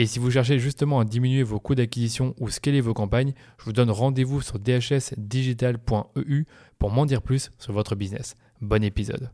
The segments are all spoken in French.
Et si vous cherchez justement à diminuer vos coûts d'acquisition ou scaler vos campagnes, je vous donne rendez-vous sur dhsdigital.eu pour m'en dire plus sur votre business. Bon épisode.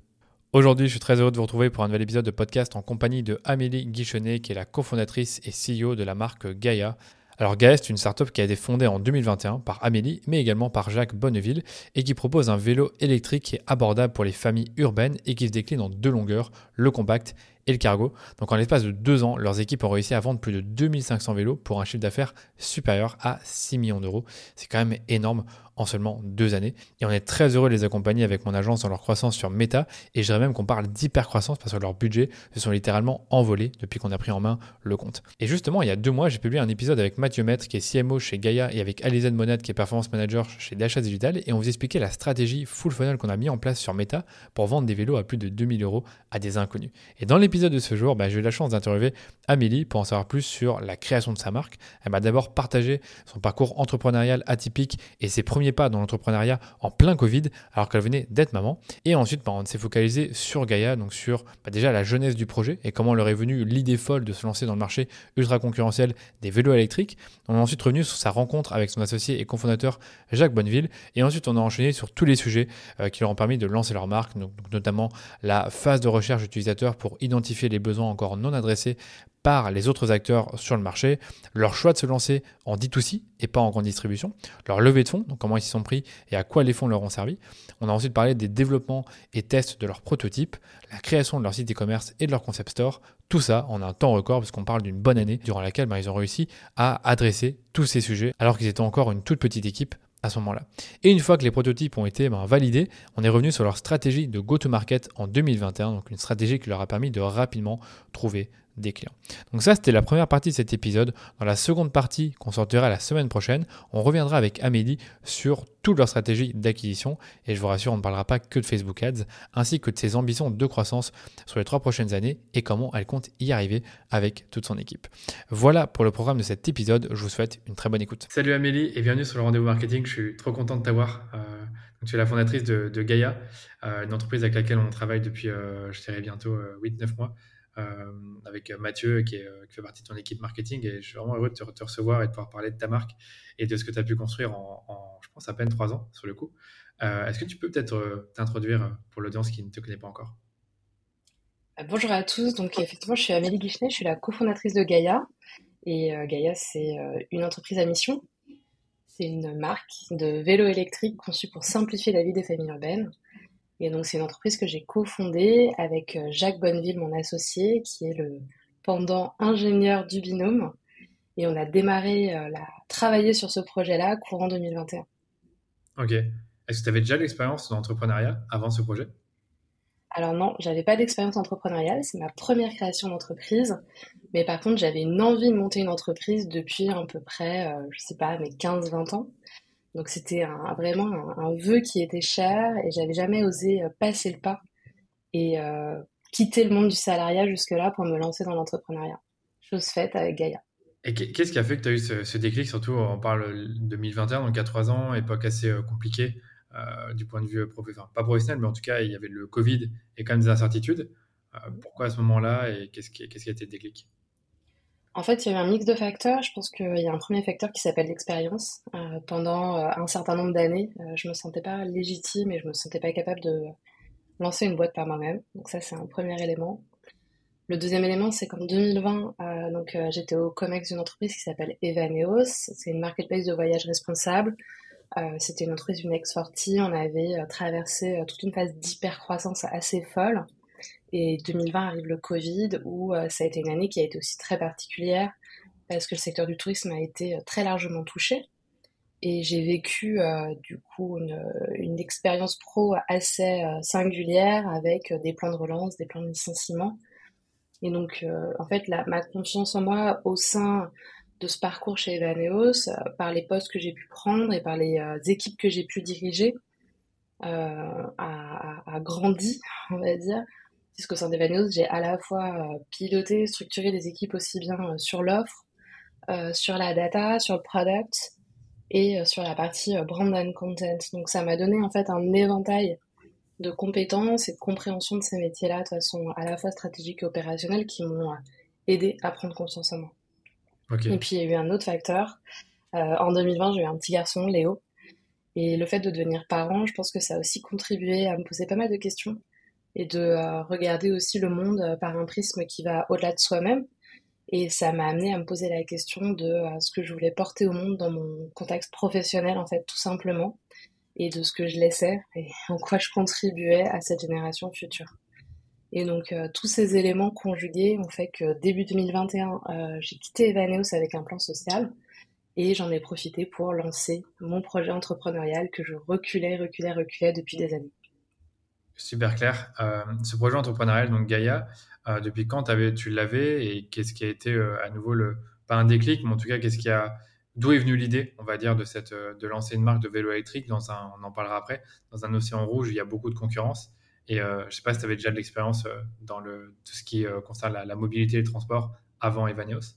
Aujourd'hui, je suis très heureux de vous retrouver pour un nouvel épisode de podcast en compagnie de Amélie Guichonnet, qui est la cofondatrice et CEO de la marque Gaia. Alors Gaia, c'est une startup qui a été fondée en 2021 par Amélie, mais également par Jacques Bonneville, et qui propose un vélo électrique qui est abordable pour les familles urbaines et qui se décline en deux longueurs, le compact et le cargo. Donc en l'espace de deux ans, leurs équipes ont réussi à vendre plus de 2500 vélos pour un chiffre d'affaires supérieur à 6 millions d'euros. C'est quand même énorme en seulement deux années. Et on est très heureux de les accompagner avec mon agence dans leur croissance sur Meta. Et je dirais même qu'on parle d'hyper-croissance parce que leurs budgets se sont littéralement envolés depuis qu'on a pris en main le compte. Et justement, il y a deux mois, j'ai publié un épisode avec Mathieu Maître, qui est CMO chez Gaia, et avec Alizane Monad, qui est Performance Manager chez Dasha Digital. Et on vous expliquait la stratégie full funnel qu'on a mis en place sur Meta pour vendre des vélos à plus de 2000 euros à des inconnus. Et dans l'épisode de ce jour, bah, j'ai eu la chance d'interviewer Amélie pour en savoir plus sur la création de sa marque. Elle m'a d'abord partagé son parcours entrepreneurial atypique et ses premiers pas dans l'entrepreneuriat en plein Covid, alors qu'elle venait d'être maman. Et ensuite, bah, on s'est focalisé sur Gaia, donc sur bah, déjà la jeunesse du projet et comment leur est venue l'idée folle de se lancer dans le marché ultra concurrentiel des vélos électriques. On est ensuite revenu sur sa rencontre avec son associé et cofondateur Jacques Bonneville. Et ensuite, on a enchaîné sur tous les sujets euh, qui leur ont permis de lancer leur marque, notamment la phase de recherche utilisateur pour identifier les besoins encore non adressés par les autres acteurs sur le marché, leur choix de se lancer en D2C et pas en grande distribution, leur levée de fonds, donc comment ils s'y sont pris et à quoi les fonds leur ont servi. On a ensuite parlé des développements et tests de leurs prototypes, la création de leur site e-commerce et de leur concept store, tout ça en un temps record parce qu'on parle d'une bonne année durant laquelle ben, ils ont réussi à adresser tous ces sujets alors qu'ils étaient encore une toute petite équipe à ce moment-là. Et une fois que les prototypes ont été ben, validés, on est revenu sur leur stratégie de go-to-market en 2021, donc une stratégie qui leur a permis de rapidement trouver des clients. Donc ça, c'était la première partie de cet épisode. Dans la seconde partie, qu'on sortira la semaine prochaine, on reviendra avec Amélie sur toute leur stratégie d'acquisition. Et je vous rassure, on ne parlera pas que de Facebook Ads, ainsi que de ses ambitions de croissance sur les trois prochaines années et comment elle compte y arriver avec toute son équipe. Voilà pour le programme de cet épisode. Je vous souhaite une très bonne écoute. Salut Amélie et bienvenue sur le rendez-vous marketing. Je suis trop content de t'avoir. Euh, tu es la fondatrice de, Gaia, euh, une entreprise avec laquelle on travaille depuis, euh, je dirais bientôt 8-9 mois. Euh, avec Mathieu qui, euh, qui, fait partie de ton équipe marketing. Et je suis vraiment heureux de te, recevoir et de pouvoir parler de ta marque et de ce que tu as pu construire en, je pense, à peine trois ans sur le coup. Euh, est-ce que tu peux peut-être t'introduire pour l'audience qui ne te connaît pas encore? Bonjour à tous. Donc, effectivement, je suis Amélie Guichenet, je suis la cofondatrice de Gaia. Et Gaia, c'est une entreprise à mission. C'est une marque de vélo électrique conçue pour simplifier la vie des familles urbaines. Et donc, c'est une entreprise que j'ai cofondée avec euh, Jacques Bonneville, mon associé, qui est le pendant ingénieur du binôme. Et on a démarré, euh, la, travailler sur ce projet-là courant 2021. Ok. Est-ce que tu avais déjà l'expérience d'entrepreneuriat avant ce projet? Alors non, j'avais pas d'expérience entrepreneuriale, c'est ma première création d'entreprise. Mais par contre, j'avais une envie de monter une entreprise depuis à peu près, euh, je sais pas, mes 15-20 ans. Donc c'était vraiment un, vœu qui était cher et j'avais jamais osé euh, passer le pas et euh, quitter le monde du salariat jusque-là pour me lancer dans l'entrepreneuriat. Chose faite avec Gaïa. Et qu'est-ce qui a fait que tu as eu ce, déclic? Surtout, on parle 2021, donc à trois ans, époque assez euh, compliquée du point de vue professionnel, pas professionnel, mais en tout cas, il y avait le Covid et quand même des incertitudes. pourquoi à ce moment-là et qu'est-ce qui, qui, a été le déclic? En fait, il y a eu un mix de facteurs. Je pense qu'il y a un premier facteur qui s'appelle l'expérience. Euh, pendant euh, un certain nombre d'années, euh, je me sentais pas légitime et je me sentais pas capable de lancer une boîte par moi-même. Donc ça, c'est un premier élément. Le deuxième élément, c'est qu'en 2020, donc j'étais au COMEX d'une entreprise qui s'appelle Evaneos. C'est une marketplace de voyage responsable C'était une entreprise une ex-sortie. On avait traversé toute une phase d'hyper-croissance assez folle. Et 2020 arrive le Covid, où ça a été une année qui a été aussi très particulière parce que le secteur du tourisme a été très largement touché. Et j'ai vécu du coup une, expérience pro assez singulière avec des plans de relance, des plans de licenciement. Et donc, en fait, ma confiance en moi au sein de ce parcours chez Evaneos, euh, par les postes que j'ai pu prendre et par les euh, équipes que j'ai pu diriger, euh, a, grandi, on va dire. Puisqu'au sein d'Evaneos, j'ai à la fois piloté, structuré des équipes aussi bien sur l'offre, sur la data, sur le product et sur la partie brand and content. Donc ça m'a donné en fait un éventail de compétences et de compréhension de ces métiers-là de façon à la fois stratégique et opérationnelle qui m'ont aidé à prendre confiance en moi. Et puis il y a eu un autre facteur. Euh, en 2020, j'ai eu un petit garçon, Léo. Et le fait de devenir parent, je pense que ça a aussi contribué à me poser pas mal de questions et de euh, regarder aussi le monde euh, par un prisme qui va au-delà de soi-même. Et ça m'a amené à me poser la question de ce que je voulais porter au monde dans mon contexte professionnel, en fait, tout simplement, et de ce que je laissais et en quoi je contribuais à cette génération future. Et donc euh, tous ces éléments conjugués ont fait que début 2021, euh, j'ai quitté Evaneos avec un plan social et j'en ai profité pour lancer mon projet entrepreneurial que je reculais, reculais, reculais depuis des années. Super clair. Euh, ce projet entrepreneurial, donc Gaïa, depuis quand tu l'avais et qu'est-ce qui a été à nouveau le, pas un déclic, mais en tout cas, qu'est-ce qui a, d'où est venue l'idée, on va dire, de, cette, de lancer une marque de vélo électrique dans un, on en parlera après, dans un océan rouge, il y a beaucoup de concurrence. Et euh, je ne sais pas si tu avais déjà de l'expérience euh, dans le, tout ce qui euh, concerne la, mobilité et le transport avant Evaneos.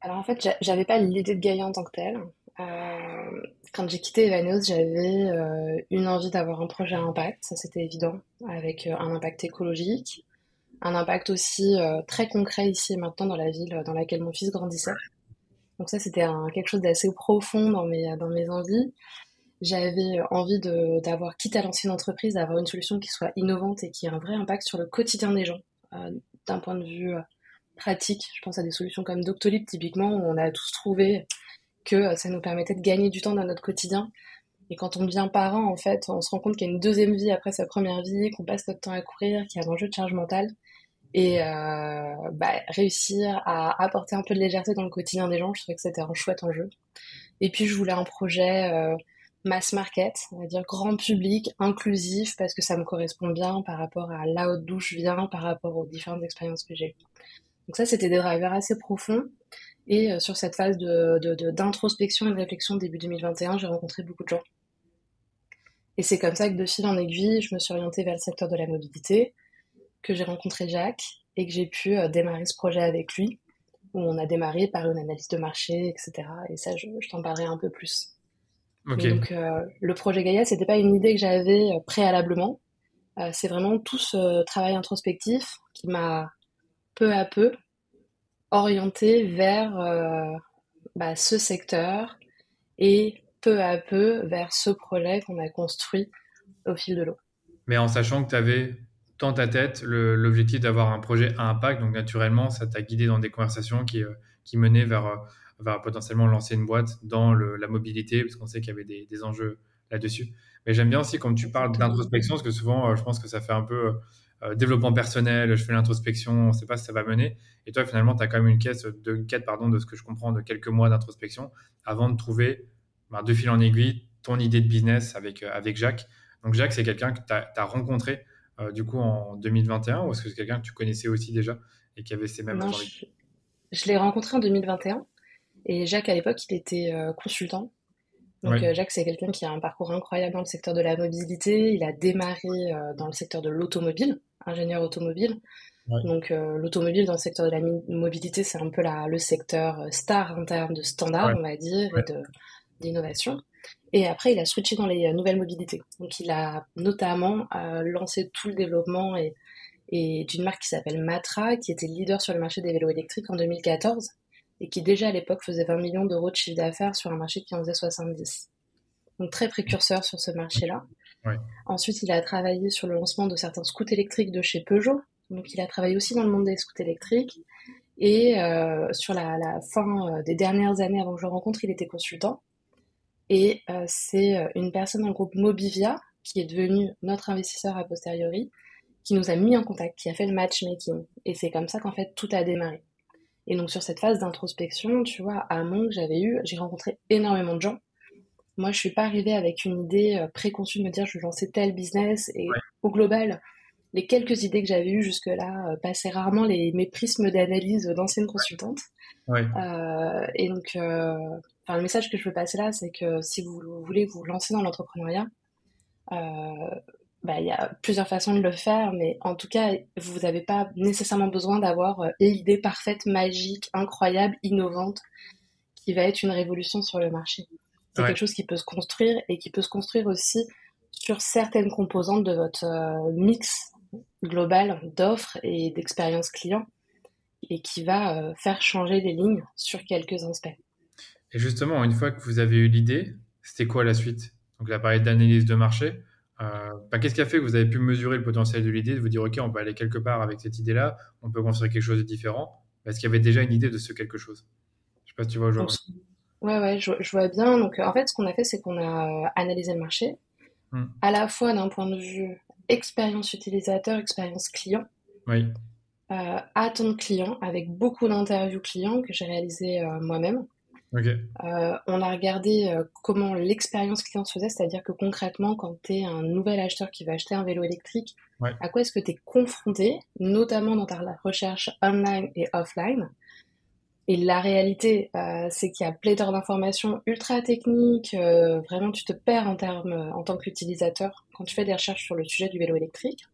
Alors en fait, j'avais pas l'idée de Gaïa en tant que telle. Quand j'ai quitté Evaneos, j'avais une envie d'avoir un projet à impact, ça c'était évident, avec un impact écologique, un impact aussi très concret ici et maintenant dans la ville dans laquelle mon fils grandissait. Donc ça c'était quelque chose d'assez profond dans mes, dans mes envies. J'avais envie d'avoir, quitte à lancer une entreprise, d'avoir une solution qui soit innovante et qui ait un vrai impact sur le quotidien des gens, euh, d'un point de vue euh, pratique. Je pense à des solutions comme Doctolib, typiquement, où on a tous trouvé que euh, ça nous permettait de gagner du temps dans notre quotidien. Et quand on devient parent, en fait, on se rend compte qu'il y a une deuxième vie après sa première vie, qu'on passe notre temps à courir, qu'il y a un enjeu de charge mentale. Et bah, réussir à apporter un peu de légèreté dans le quotidien des gens, je trouvais que c'était un chouette enjeu. Et puis je voulais un projet mass market, on va dire grand public, inclusif, parce que ça me correspond bien par rapport à là d'où je viens, par rapport aux différentes expériences que j'ai Donc ça, c'était des drivers assez profonds. Et euh, sur cette phase d'introspection de, de, et de réflexion début 2021, j'ai rencontré beaucoup de gens. Et c'est comme ça que de fil en aiguille, je me suis orientée vers le secteur de la mobilité, que j'ai rencontré Jacques et que j'ai pu euh, démarrer ce projet avec lui, où on a démarré par une analyse de marché, etc. Et ça, je, je t'en parlerai un peu plus. Donc euh, le projet Gaïa, c'était pas une idée que j'avais préalablement. Euh, c'est vraiment tout ce travail introspectif qui m'a peu à peu orienté vers bah, ce secteur et peu à peu vers ce projet qu'on a construit au fil de l'eau. Mais en sachant que tu avais dans ta tête l'objectif d'avoir un projet à impact, donc naturellement, ça t'a guidé dans des conversations qui, qui menaient vers va potentiellement lancer une boîte dans la mobilité, parce qu'on sait qu'il y avait des, enjeux là-dessus. Mais j'aime bien aussi quand tu parles d'introspection, parce que souvent, euh, je pense que ça fait un peu euh, euh, développement personnel, je fais l'introspection, on ne sait pas si ça va mener. Et toi, finalement, tu as quand même une quête, de, quête pardon, de ce que je comprends, de quelques mois d'introspection avant de trouver, ben, de fil en aiguille, ton idée de business avec, avec Jacques. Donc, Jacques, c'est quelqu'un que tu as, rencontré du coup en 2021 ou est-ce que c'est quelqu'un que tu connaissais aussi déjà et qui avait ces mêmes envies? je l'ai rencontré en 2021. Et Jacques, à l'époque, il était euh, consultant. Donc euh, Jacques, c'est quelqu'un qui a un parcours incroyable dans le secteur de la mobilité. Il a démarré euh, dans le secteur de l'automobile, ingénieur automobile. Donc l'automobile dans le secteur de la mobilité, c'est un peu la, le secteur star en termes de standard, on va dire, et d'innovation. Et après, il a switché dans les nouvelles mobilités. Donc il a notamment lancé tout le développement et, et d'une marque qui s'appelle Matra, qui était leader sur le marché des vélos électriques en 2014 et qui déjà à l'époque faisait 20 millions d'euros de chiffre d'affaires sur un marché qui en faisait 70. Donc très précurseur sur ce marché-là. Ensuite, il a travaillé sur le lancement de certains scouts électriques de chez Peugeot. Donc il a travaillé aussi dans le monde des scouts électriques. Et euh, sur la, fin euh, des dernières années avant que je le rencontre, il était consultant. Et c'est une personne d'un groupe Mobivia qui est devenu notre investisseur a posteriori, qui nous a mis en contact, qui a fait le matchmaking. Et c'est comme ça qu'en fait tout a démarré. Et donc sur cette phase d'introspection, tu vois, à Mont que j'avais eu, j'ai rencontré énormément de gens. Moi, je suis pas arrivée avec une idée euh, préconçue de me dire je vais lancer tel business. Et au global, les quelques idées que j'avais eues jusque-là euh, passaient rarement les, mes prismes d'analyse d'ancienne consultante. Ouais. Euh, et donc, euh, le message que je veux passer là, c'est que si vous voulez vous lancer dans l'entrepreneuriat, euh, bah, il y a plusieurs façons de le faire, mais en tout cas, vous n'avez pas nécessairement besoin d'avoir euh, l'idée parfaite, magique, incroyable, innovante, qui va être une révolution sur le marché. C'est quelque chose qui peut se construire et qui peut se construire aussi sur certaines composantes de votre euh, mix global d'offres et d'expérience client et qui va euh, faire changer les lignes sur quelques aspects. Et justement, une fois que vous avez eu l'idée, c'était quoi la suite? Donc la parole d'analyse de marché. Euh, bah, qu'est-ce qui a fait que vous avez pu mesurer le potentiel de l'idée, de vous dire, OK, on peut aller quelque part avec cette idée-là, on peut construire quelque chose de différent? Est-ce qu'il y avait déjà une idée de ce quelque chose? Je sais pas si tu vois aujourd'hui. Ouais, ouais, je, vois bien. Donc, en fait, ce qu'on a fait, c'est qu'on a euh, analysé le marché, hmm. à la fois d'un point de vue expérience utilisateur, expérience client. Oui. Euh, attente client, avec beaucoup d'interviews clients que j'ai réalisées moi-même. Euh, on a regardé euh, comment l'expérience client se faisait, c'est-à-dire que concrètement, quand tu es un nouvel acheteur qui va acheter un vélo électrique, à quoi est-ce que tu es confronté, notamment dans ta recherche online et offline? Et la réalité, euh, c'est qu'il y a pléthore d'informations ultra techniques, vraiment tu te perds en, termes, en tant qu'utilisateur quand tu fais des recherches sur le sujet du vélo électrique.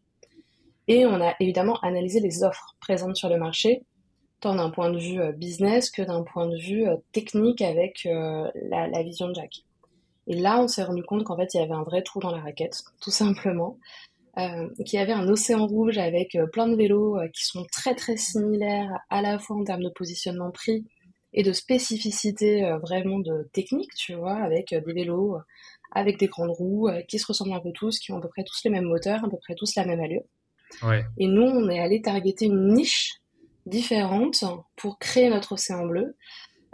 Et on a évidemment analysé les offres présentes sur le marché tant d'un point de vue euh, business que d'un point de vue euh, technique avec euh, la, vision de Jack. Et là, on s'est rendu compte qu'en fait, il y avait un vrai trou dans la raquette, tout simplement. Euh, qu'il y avait un océan rouge avec plein de vélos qui sont très très similaires à la fois en termes de positionnement prix et de spécificité vraiment de technique, tu vois, avec des vélos avec des grandes roues qui se ressemblent un peu tous, qui ont à peu près tous les mêmes moteurs, à peu près tous la même allure. Ouais. Et nous, on est allé targeter une niche différentes pour créer notre océan bleu,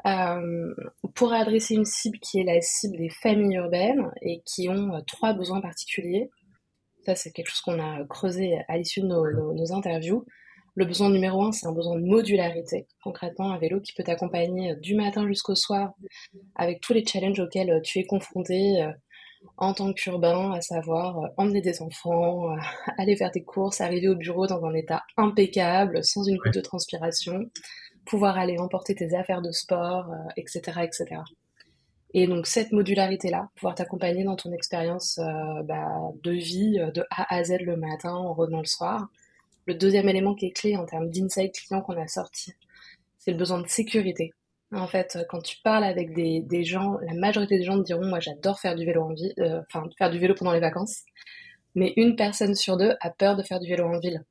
euh, pour adresser une cible qui est la cible des familles urbaines et qui ont euh, trois besoins particuliers. Ça, c'est quelque chose qu'on a creusé à l'issue de nos, interviews. Le besoin numéro un, c'est un besoin de modularité. Concrètement, un vélo qui peut t'accompagner du matin jusqu'au soir avec tous les challenges auxquels tu es confronté euh, en tant qu'urbain, à savoir euh, emmener des enfants, euh, aller faire des courses, arriver au bureau dans un état impeccable, sans une goutte de transpiration, pouvoir aller emporter tes affaires de sport, etc., euh, etc. Et donc cette modularité-là, pouvoir t'accompagner dans ton expérience bah, de vie de A à Z le matin en revenant le soir. Le deuxième élément qui est clé en termes d'insight client qu'on a sorti, c'est le besoin de sécurité. En fait, quand tu parles avec des, gens, la majorité des gens te diront Moi, j'adore faire du vélo en ville, euh, enfin, faire du vélo pendant les vacances. Mais une personne sur deux a peur de faire du vélo en ville.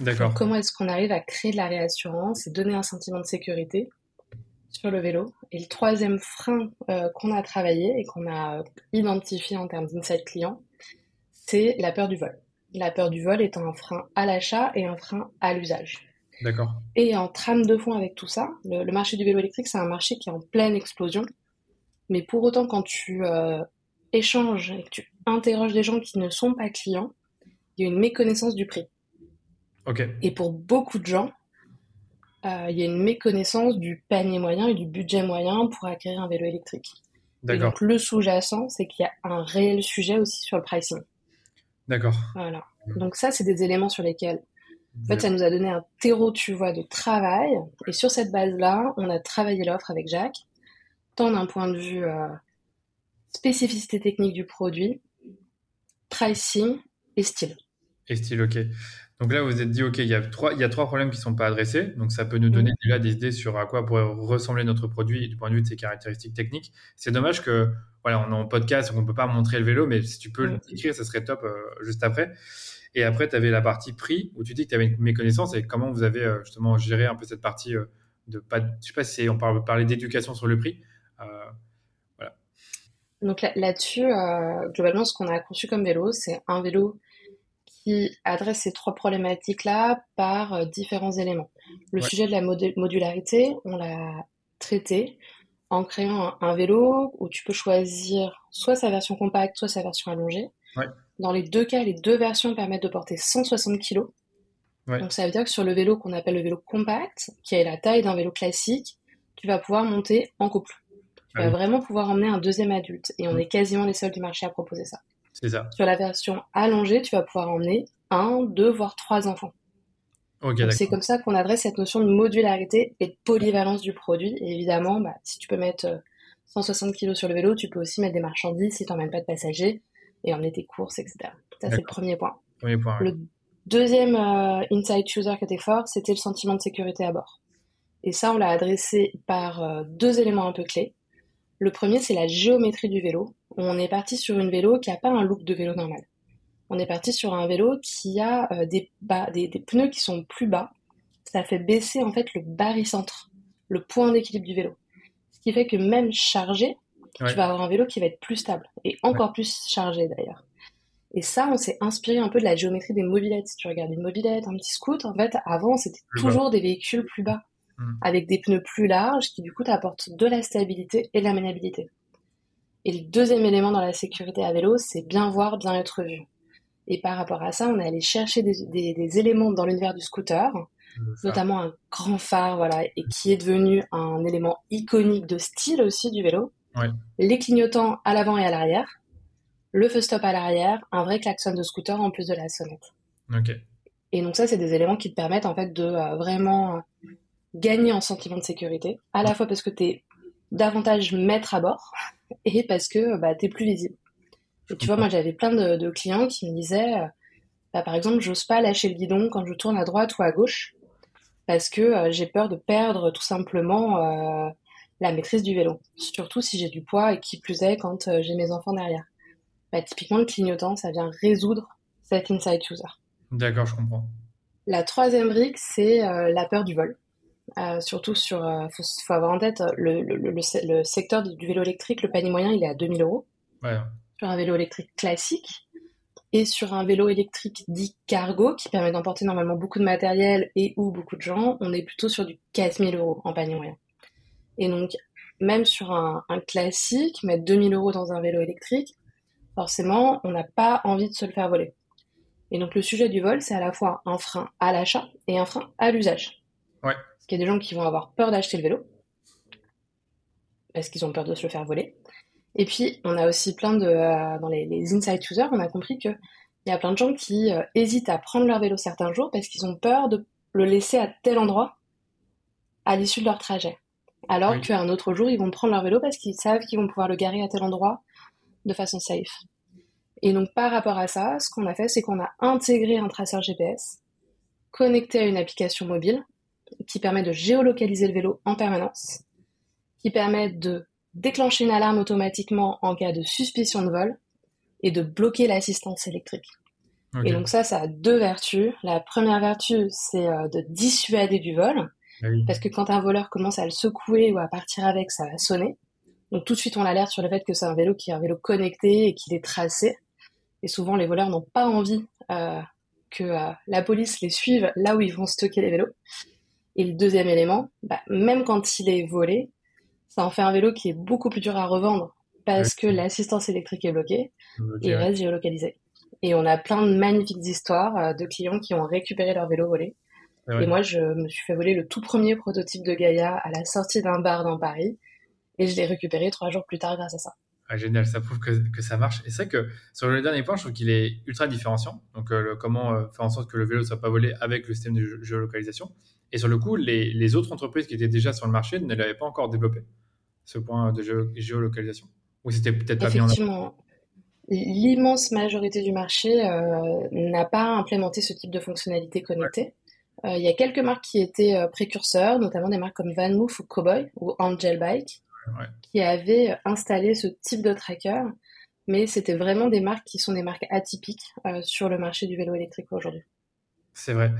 D'accord. Comment est-ce qu'on arrive à créer de la réassurance et donner un sentiment de sécurité sur le vélo? Et le troisième frein euh, qu'on a travaillé et qu'on a identifié en termes d'insight client, c'est la peur du vol. La peur du vol étant un frein à l'achat et un frein à l'usage. D'accord. Et en trame de fond avec tout ça, le, marché du vélo électrique, c'est un marché qui est en pleine explosion. Mais pour autant, quand tu euh, échanges et que tu interroges des gens qui ne sont pas clients, il y a une méconnaissance du prix. Ok. Et pour beaucoup de gens, euh, il y a une méconnaissance du panier moyen et du budget moyen pour acquérir un vélo électrique. D'accord. donc le sous-jacent, c'est qu'il y a un réel sujet aussi sur le pricing. D'accord. Voilà. Donc ça, c'est des éléments sur lesquels en fait, ça nous a donné un terreau, tu vois, de travail. Et sur cette base-là, on a travaillé l'offre avec Jacques, tant d'un point de vue euh, spécificité technique du produit, pricing et style. Et style, ok. Donc là, vous vous êtes dit, OK, il y a trois, il y a trois problèmes qui ne sont pas adressés. Donc ça peut nous donner mm. déjà des idées sur à quoi pourrait ressembler notre produit du point de vue de ses caractéristiques techniques. C'est dommage que, voilà, on est en podcast, on ne peut pas montrer le vélo, mais si tu peux mm. l'écrire, ça serait top euh, juste après. Et après, tu avais la partie prix où tu dis que tu avais une méconnaissance et comment vous avez euh, justement géré un peu cette partie euh, de pas, je sais pas si on parle parler d'éducation sur le prix. Voilà. Donc là-dessus, globalement, ce qu'on a conçu comme vélo, c'est un vélo qui adresse ces trois problématiques-là par différents éléments. Le sujet de la modularité, on l'a traité en créant un, vélo où tu peux choisir soit sa version compacte, soit sa version allongée. Dans les deux cas, les deux versions permettent de porter 160 kg. Donc ça veut dire que sur le vélo qu'on appelle le vélo compact, qui a la taille d'un vélo classique, tu vas pouvoir monter en couple. Tu vas vraiment pouvoir emmener un deuxième adulte. Et on mm. est quasiment les seuls du marché à proposer ça. Ça. Sur la version allongée, tu vas pouvoir emmener un, deux, voire trois enfants. c'est comme ça qu'on adresse cette notion de modularité et de polyvalence du produit. Et évidemment, bah, si tu peux mettre 160 euh, kg sur le vélo, tu peux aussi mettre des marchandises si tu n'emmènes pas de passagers et emmener tes courses, etc. Ça, c'est le premier point. Premier point Le deuxième euh, inside user qui était fort, c'était le sentiment de sécurité à bord. Et ça, on l'a adressé par euh, deux éléments un peu clés. Le premier, c'est la géométrie du vélo. On est parti sur une vélo qui n'a pas un look de vélo normal. On est parti sur un vélo qui a euh, des, des, pneus qui sont plus bas. Ça fait baisser en fait le barycentre, le point d'équilibre du vélo. Ce qui fait que même chargé, tu vas avoir un vélo qui va être plus stable et encore plus chargé d'ailleurs. Et ça, on s'est inspiré un peu de la géométrie des mobilettes. Si tu regardes une mobilette, un petit scoot, en fait, avant, c'était toujours des véhicules plus bas. Mm. avec des pneus plus larges qui du coup t'apportent de la stabilité et de la maniabilité. Et le deuxième élément dans la sécurité à vélo, c'est bien voir, bien être vu. Et par rapport à ça, on est allé chercher des, éléments dans l'univers du scooter, notamment un grand phare, voilà, et qui est devenu un élément iconique de style aussi du vélo. Les clignotants à l'avant et à l'arrière, le feu stop à l'arrière, un vrai klaxon de scooter en plus de la sonnette. Et donc ça, c'est des éléments qui te permettent en fait de euh, vraiment gagner en sentiment de sécurité, à la fois parce que tu es davantage maître à bord et parce que bah, tu es plus visible. Et tu vois, moi j'avais plein de, clients qui me disaient, euh, bah, par exemple, j'ose pas lâcher le guidon quand je tourne à droite ou à gauche parce que euh, j'ai peur de perdre tout simplement euh, la maîtrise du vélo. Surtout si j'ai du poids et qui plus est quand j'ai mes enfants derrière. Bah, typiquement, le clignotant, ça vient résoudre cet inside user. D'accord, je comprends. La troisième brique, c'est la peur du vol. Euh, surtout sur, il euh, faut, avoir en tête le, le, le, secteur du, vélo électrique, le panier moyen il est à 2000 euros. Sur un vélo électrique classique et sur un vélo électrique dit cargo qui permet d'emporter normalement beaucoup de matériel et ou beaucoup de gens, on est plutôt sur du 4000 euros en panier moyen. Et donc même sur un, un classique, mettre 2000 euros dans un vélo électrique, forcément on n'a pas envie de se le faire voler. Et donc le sujet du vol, c'est à la fois un frein à l'achat et un frein à l'usage. Ouais qu'il y a des gens qui vont avoir peur d'acheter le vélo parce qu'ils ont peur de se le faire voler. Et puis, on a aussi plein de. Euh, dans les, inside users, on a compris qu'il y a plein de gens qui euh, hésitent à prendre leur vélo certains jours parce qu'ils ont peur de le laisser à tel endroit à l'issue de leur trajet. Alors qu'un autre jour, ils vont prendre leur vélo parce qu'ils savent qu'ils vont pouvoir le garer à tel endroit de façon safe. Et donc, par rapport à ça, ce qu'on a fait, c'est qu'on a intégré un traceur GPS connecté à une application mobile qui permet de géolocaliser le vélo en permanence, qui permet de déclencher une alarme automatiquement en cas de suspicion de vol et de bloquer l'assistance électrique. Et donc ça, ça a deux vertus. La première vertu, c'est euh, de dissuader du vol, ah parce que quand un voleur commence à le secouer ou à partir avec, ça va sonner. Donc tout de suite, on l'alerte sur le fait que c'est un vélo qui est un vélo connecté et qu'il est tracé. Et souvent, les voleurs n'ont pas envie euh, que euh, la police les suive là où ils vont stocker les vélos. Et le deuxième élément, bah, même quand il est volé, ça en fait un vélo qui est beaucoup plus dur à revendre parce que l'assistance électrique est bloquée et il reste géolocalisé. Et on a plein de magnifiques histoires euh, de clients qui ont récupéré leur vélo volé. Et moi, je me suis fait voler le tout premier prototype de Gaïa à la sortie d'un bar dans Paris et je l'ai récupéré trois jours plus tard grâce à ça. Ah, génial, ça prouve que, que ça marche. Et c'est vrai que sur le dernier point, je trouve qu'il est ultra différenciant. Donc, euh, comment euh, faire en sorte que le vélo ne soit pas volé avec le système de géolocalisation. Et sur le coup, les, autres entreprises qui étaient déjà sur le marché ne l'avaient pas encore développé, ce point de géolocalisation. Ou c'était peut-être pas bien Effectivement. L'immense majorité du marché euh, n'a pas implémenté ce type de fonctionnalité connectée. Euh, il y a quelques marques qui étaient euh, précurseurs, notamment des marques comme VanMoof ou Cowboy ou Angel Bike, qui avaient installé ce type de tracker, mais c'était vraiment des marques qui sont des marques atypiques sur le marché du vélo électrique aujourd'hui. C'est vrai.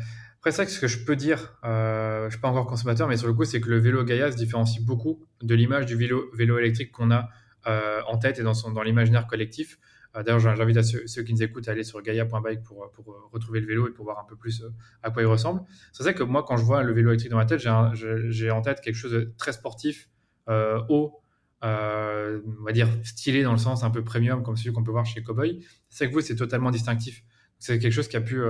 Après, c'est ce que je peux dire, euh, je ne suis pas encore consommateur, mais sur le coup, c'est que le vélo Gaia se différencie beaucoup de l'image du vélo, électrique qu'on a euh, en tête et dans, dans l'imaginaire collectif. Euh, d'ailleurs, j'invite ceux, qui nous écoutent à aller sur gaia.bike pour, pour retrouver le vélo et pour voir un peu plus à quoi il ressemble. C'est vrai que moi, quand je vois le vélo électrique dans ma tête, j'ai, en tête quelque chose de très sportif, haut, on va dire stylé dans le sens un peu premium, comme celui qu'on peut voir chez Cowboy. C'est que vous, c'est totalement distinctif. C'est quelque chose qui a pu,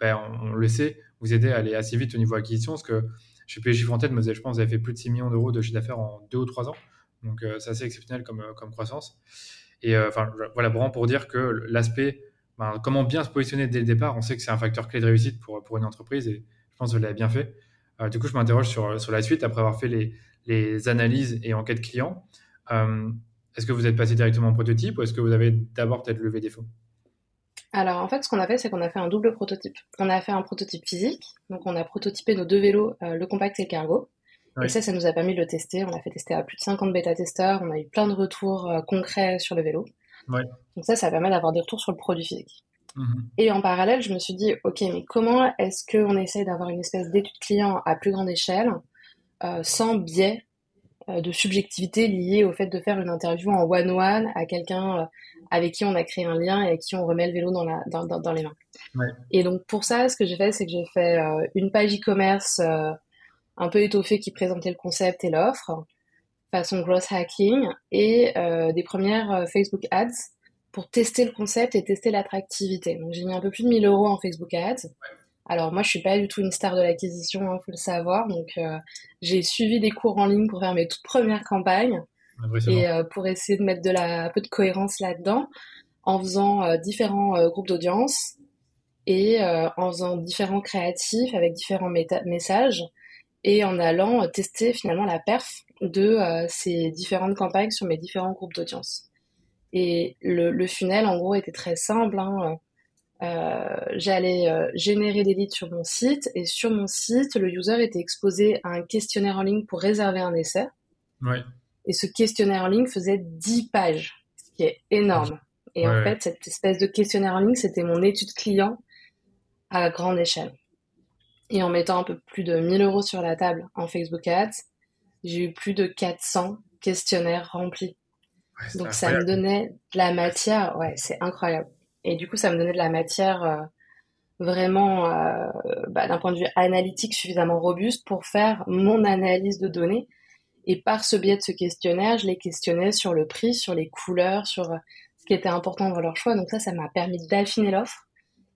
ben, on, le sait, vous aider à aller assez vite au niveau acquisition, parce que je sais plus mais je pense que vous avez fait plus de 6 millions d'euros de chiffre d'affaires en 2 ou 3 ans. Donc, c'est assez exceptionnel comme, comme croissance. Et enfin, voilà, vraiment pour dire que l'aspect ben, comment bien se positionner dès le départ, on sait que c'est un facteur clé de réussite pour, pour une entreprise et je pense que vous l'avez bien fait. Euh, du coup, je m'interroge sur, sur la suite après avoir fait les, les analyses et enquêtes clients. Euh, est-ce que vous êtes passé directement en prototype ou est-ce que vous avez d'abord peut-être levé des fonds? Alors en fait, ce qu'on a fait, c'est qu'on a fait un double prototype. On a fait un prototype physique, donc on a prototypé nos deux vélos, euh, le compact et le cargo. Et ça, ça nous a permis de le tester. On l'a fait tester à plus de 50 bêta-testeurs. On a eu plein de retours concrets sur le vélo. Donc ça, ça permet d'avoir des retours sur le produit physique. Mhm. Et en parallèle, je me suis dit, OK, mais comment est-ce qu'on essaie d'avoir une espèce d'étude client à plus grande échelle euh, sans biais euh, de subjectivité lié au fait de faire une interview en one-one à quelqu'un euh, avec qui on a créé un lien et avec qui on remet le vélo dans, la, dans, dans, les mains. Et donc pour ça, ce que j'ai fait, c'est que j'ai fait une page e-commerce un peu étoffée qui présentait le concept et l'offre façon growth hacking et euh, des premières euh, Facebook ads pour tester le concept et tester l'attractivité. Donc j'ai mis un peu plus de 1000 euros en Facebook ads. Alors moi je suis pas du tout une star de l'acquisition, il hein, faut le savoir. Donc euh, j'ai suivi des cours en ligne pour faire mes toutes premières campagnes et pour essayer de mettre de la un peu de cohérence là-dedans en faisant différents groupes d'audience et en faisant différents créatifs avec différents messages et en allant tester finalement la perf de euh, ces différentes campagnes sur mes différents groupes d'audience. Et le, le, funnel, en gros, était très simple. Hein. Euh, J'allais euh, générer des leads sur mon site et sur mon site, le user était exposé à un questionnaire en ligne pour réserver un essai. Ouais. Et ce questionnaire en ligne faisait 10 pages, ce qui est énorme. Et en fait, cette espèce de questionnaire en ligne, c'était mon étude client à grande échelle. Et en mettant un peu plus de 1000 euros sur la table en Facebook Ads, j'ai eu plus de 400 questionnaires remplis. Donc ça me donnait de la matière, ouais, c'est incroyable. Et du coup, ça me donnait de la matière euh, vraiment, euh, bah, d'un point de vue analytique, suffisamment robuste pour faire mon analyse de données. Et par ce biais de ce questionnaire, je les questionnais sur le prix, sur les couleurs, sur euh, ce qui était important dans leur choix. Donc ça, ça m'a permis d'affiner l'offre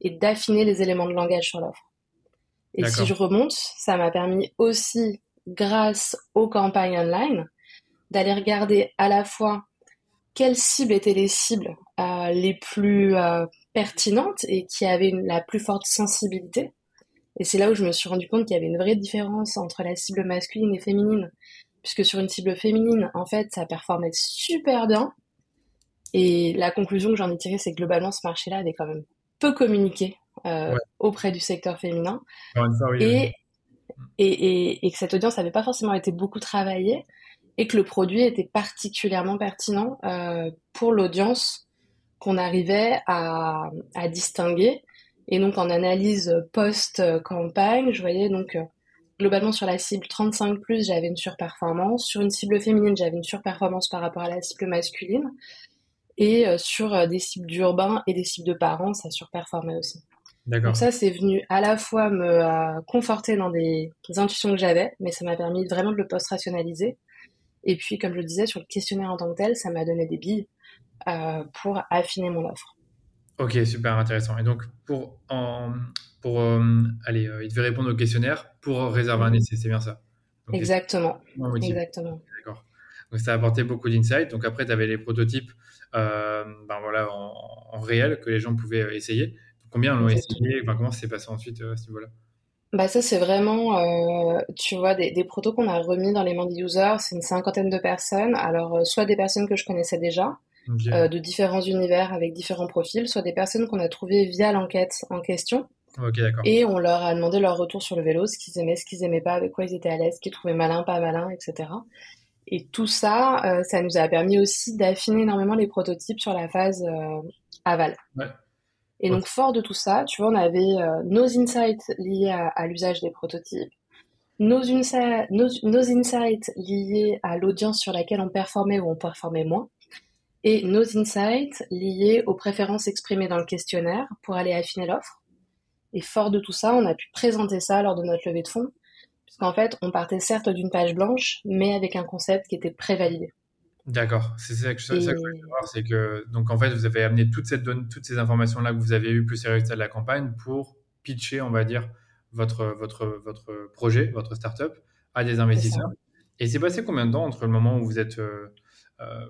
et d'affiner les éléments de langage sur l'offre. Et si je remonte, ça m'a permis aussi, grâce aux campagnes online, d'aller regarder à la fois quelles cibles étaient les cibles euh, les plus euh, pertinentes et qui avaient la plus forte sensibilité. Et c'est là où je me suis rendu compte qu'il y avait une vraie différence entre la cible masculine et féminine. Puisque sur une cible féminine, en fait, ça performait super bien. Et la conclusion que j'en ai tirée, c'est que globalement, ce marché-là avait quand même peu communiqué euh, auprès du secteur féminin. et, et, et, que cette audience n'avait pas forcément été beaucoup travaillée et que le produit était particulièrement pertinent euh, pour l'audience qu'on arrivait à, à, distinguer. Et donc en analyse post-campagne, je voyais donc euh, globalement sur la cible 35 plus, j'avais une surperformance. Sur une cible féminine, j'avais une surperformance par rapport à la cible masculine. Et sur des cibles d'urbain et des cibles de parents, ça surperformait aussi. Donc ça, c'est venu à la fois me euh, conforter dans des, intuitions que j'avais, mais ça m'a permis vraiment de le post-rationaliser. Et puis, comme je le disais, sur le questionnaire en tant que tel, ça m'a donné des billes euh, pour affiner mon offre. Ok, super intéressant. Et donc, pour, en, pour euh, allez, il devait répondre au questionnaire pour réserver un essai, c'est bien ça Exactement. Exactement. D'accord. Donc, ça a apporté beaucoup d'insights. Donc, après, tu avais les prototypes ben, voilà, en, en, réel que les gens pouvaient essayer. Combien l'ont essayé? Comment ça s'est passé ensuite euh, à ce niveau-là? Bah ça c'est vraiment, euh, tu vois, des, des protos qu'on a remis dans les mains des users, c'est une cinquantaine de personnes. Alors euh, soit des personnes que je connaissais déjà, de différents univers avec différents profils, soit des personnes qu'on a trouvées via l'enquête en question. Et on leur a demandé leur retour sur le vélo, ce qu'ils aimaient, ce qu'ils aimaient pas, avec quoi ils étaient à l'aise, ce qu'ils trouvaient malin, pas malin, etc. Et tout ça, ça nous a permis aussi d'affiner énormément les prototypes sur la phase aval. Ouais. Et donc, fort de tout ça, tu vois, on avait euh, nos insights liés à, l'usage des prototypes, nos, nos, insights liés à l'audience sur laquelle on performait ou on performait moins, et nos insights liés aux préférences exprimées dans le questionnaire pour aller affiner l'offre. Et fort de tout ça, on a pu présenter ça lors de notre levée de fonds, Puisqu'en fait, on partait certes d'une page blanche, mais avec un concept qui était prévalidé. D'accord, c'est ça que, je voulais savoir, c'est que donc en fait vous avez amené toute cette toutes ces informations là que vous avez eues plus les résultats de la campagne pour pitcher, on va dire, votre votre votre projet, votre startup à des investisseurs. Et c'est passé combien de temps entre le moment où vous êtes euh, euh,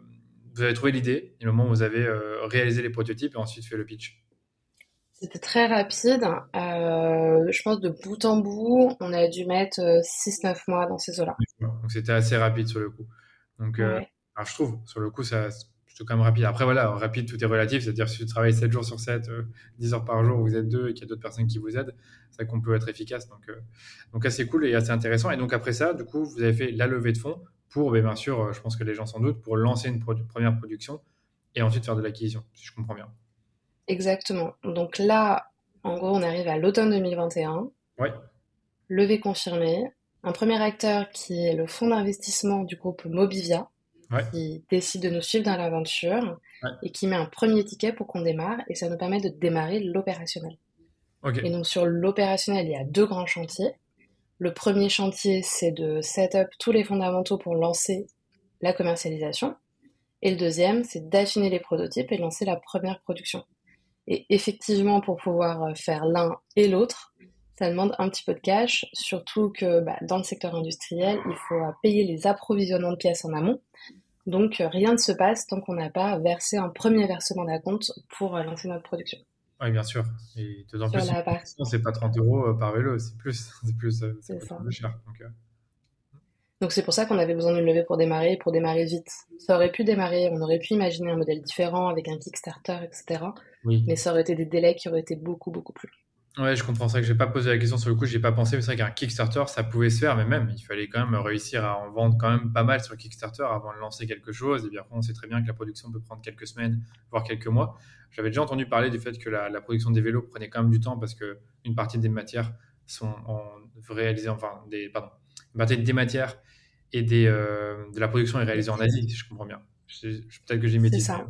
vous avez trouvé l'idée et le moment où vous avez euh, réalisé les prototypes et ensuite fait le pitch? C'était très rapide. je pense de bout en bout, on a dû mettre 6-9 mois dans ces eaux-là. Donc c'était assez rapide sur le coup. Donc je trouve, sur le coup, ça, c'est quand même rapide. Après, voilà, rapide, tout est relatif. C'est-à-dire, si tu travailles 7 jours sur 7, 10 euh, heures par jour, vous êtes deux et qu'il y a d'autres personnes qui vous aident, c'est qu'on peut être efficace. Donc, euh, donc, assez cool et assez intéressant. Et donc, après ça, du coup, vous avez fait la levée de fonds pour, ben, bien sûr, euh, je pense que les gens s'en doutent, pour lancer une première production et ensuite faire de l'acquisition, si je comprends bien. Exactement. Donc là, en gros, on arrive à l'automne 2021. Oui. Levée confirmée. Un premier acteur qui est le fonds d'investissement du groupe Mobivia qui décide de nous suivre dans l'aventure et qui met un premier ticket pour qu'on démarre et ça nous permet de démarrer l'opérationnel. Et donc sur l'opérationnel, il y a deux grands chantiers. Le premier chantier, c'est de set up tous les fondamentaux pour lancer la commercialisation. Et le deuxième, c'est d'affiner les prototypes et lancer la première production. Et effectivement, pour pouvoir faire l'un et l'autre, ça demande un petit peu de cash, surtout que bah, dans le secteur industriel, il faut payer les approvisionnements de pièces en amont. Donc euh, rien ne se passe tant qu'on n'a pas versé un premier versement d'acompte pour euh, lancer notre production. Oui, bien sûr. Et d'autant plus, c'est pas 30 euros euh, par vélo, c'est plus, c'est plus, c'est cher. Donc c'est pour ça qu'on avait besoin d'une levée pour démarrer, pour démarrer vite. Ça aurait pu démarrer, on aurait pu imaginer un modèle différent avec un Kickstarter, etc. Mais ça aurait été des délais qui auraient été beaucoup, beaucoup plus Ouais, je comprends ça que j'ai pas posé la question sur le coup, j'ai pas pensé, mais c'est vrai qu'un Kickstarter, ça pouvait se faire, mais même, il fallait quand même réussir à en vendre quand même pas mal sur Kickstarter avant de lancer quelque chose. Et bien après, on sait très bien que la production peut prendre quelques semaines, voire quelques mois. J'avais déjà entendu parler du fait que la, production des vélos prenait quand même du temps parce que une partie des matières sont en, réalisées, enfin, des, pardon, des matières et des, euh, de la production est réalisée en Asie, si je comprends bien. Peut-être que j'ai C'est ça.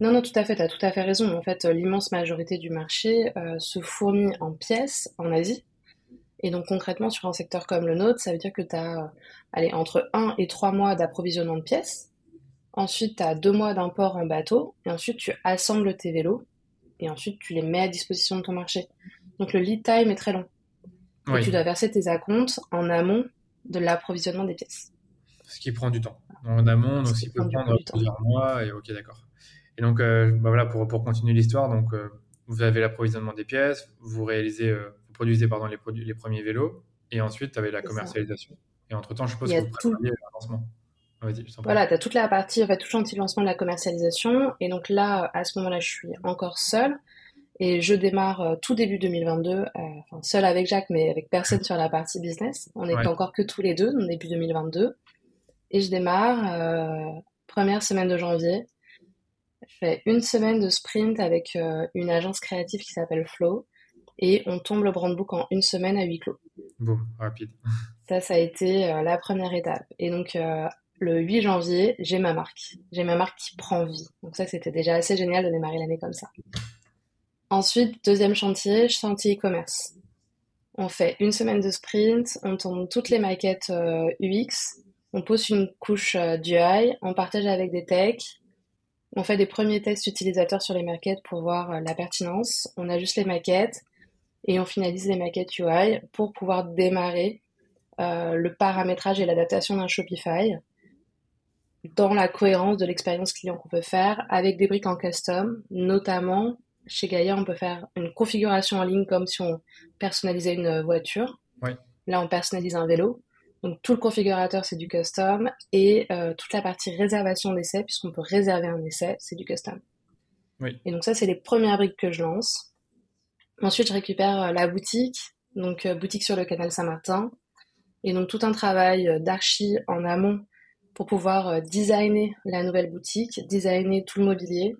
Non, non, tout à fait, tu as tout à fait raison. En fait, l'immense majorité du marché euh, se fournit en pièces en Asie. Et donc concrètement, sur un secteur comme le nôtre, ça veut dire que tu as euh, allez, entre 1 et 3 mois d'approvisionnement de pièces. Ensuite, tu as 2 mois d'import en bateau. Et ensuite, tu assembles tes vélos. Et ensuite, tu les mets à disposition de ton marché. Donc le lead time est très long. Et tu dois verser tes acomptes en amont de l'approvisionnement des pièces. Ce qui prend du temps. En amont, donc ce qui peut prendre plusieurs mois. Et ok, d'accord. Et donc, euh, bah voilà, pour, pour continuer l'histoire, donc euh, vous avez l'approvisionnement des pièces, vous réalisez, euh, vous produisez pardon les produits, les premiers vélos, et ensuite tu avais la commercialisation. Et entre temps, je suppose que vous tout... le lancement. Voilà, tu as toute la partie, en fait, tout anti-lancement de la commercialisation. Et donc là, à ce moment-là, je suis encore seule. Et je démarre tout début 2022, enfin, seule avec Jacques, mais avec personne sur la partie business. On n'est encore que tous les deux, donc début 2022. Et je démarre, première semaine de janvier. Je fais une semaine de sprint avec euh, une agence créative qui s'appelle Flow et on tombe le brand book en une semaine à huis clos. Boum, rapide. Ça, ça a été euh, la première étape. Et donc, euh, le 8 janvier, j'ai ma marque. J'ai ma marque qui prend vie. Donc ça, c'était déjà assez génial de démarrer l'année comme ça. Ensuite, deuxième chantier, chantier e-commerce. On fait une semaine de sprint, on tourne toutes les maquettes UX, on pose une couche d'UI, on partage avec des techs, on fait des premiers tests utilisateurs sur les maquettes pour voir euh, la pertinence. On ajuste les maquettes et on finalise les maquettes UI pour pouvoir démarrer euh, le paramétrage et l'adaptation d'un Shopify dans la cohérence de l'expérience client qu'on peut faire avec des briques en custom, notamment chez Gaia, on peut faire une configuration en ligne comme si on personnalisait une voiture. Là, on personnalise un vélo. Donc tout le configurateur, c'est du custom et euh, toute la partie réservation d'essai, puisqu'on peut réserver un essai, c'est du custom. Et donc ça, c'est les premières briques que je lance. Ensuite, je récupère euh, la boutique, donc euh, boutique sur le canal Saint-Martin, et donc tout un travail d'archi en amont pour pouvoir designer la nouvelle boutique, designer tout le mobilier.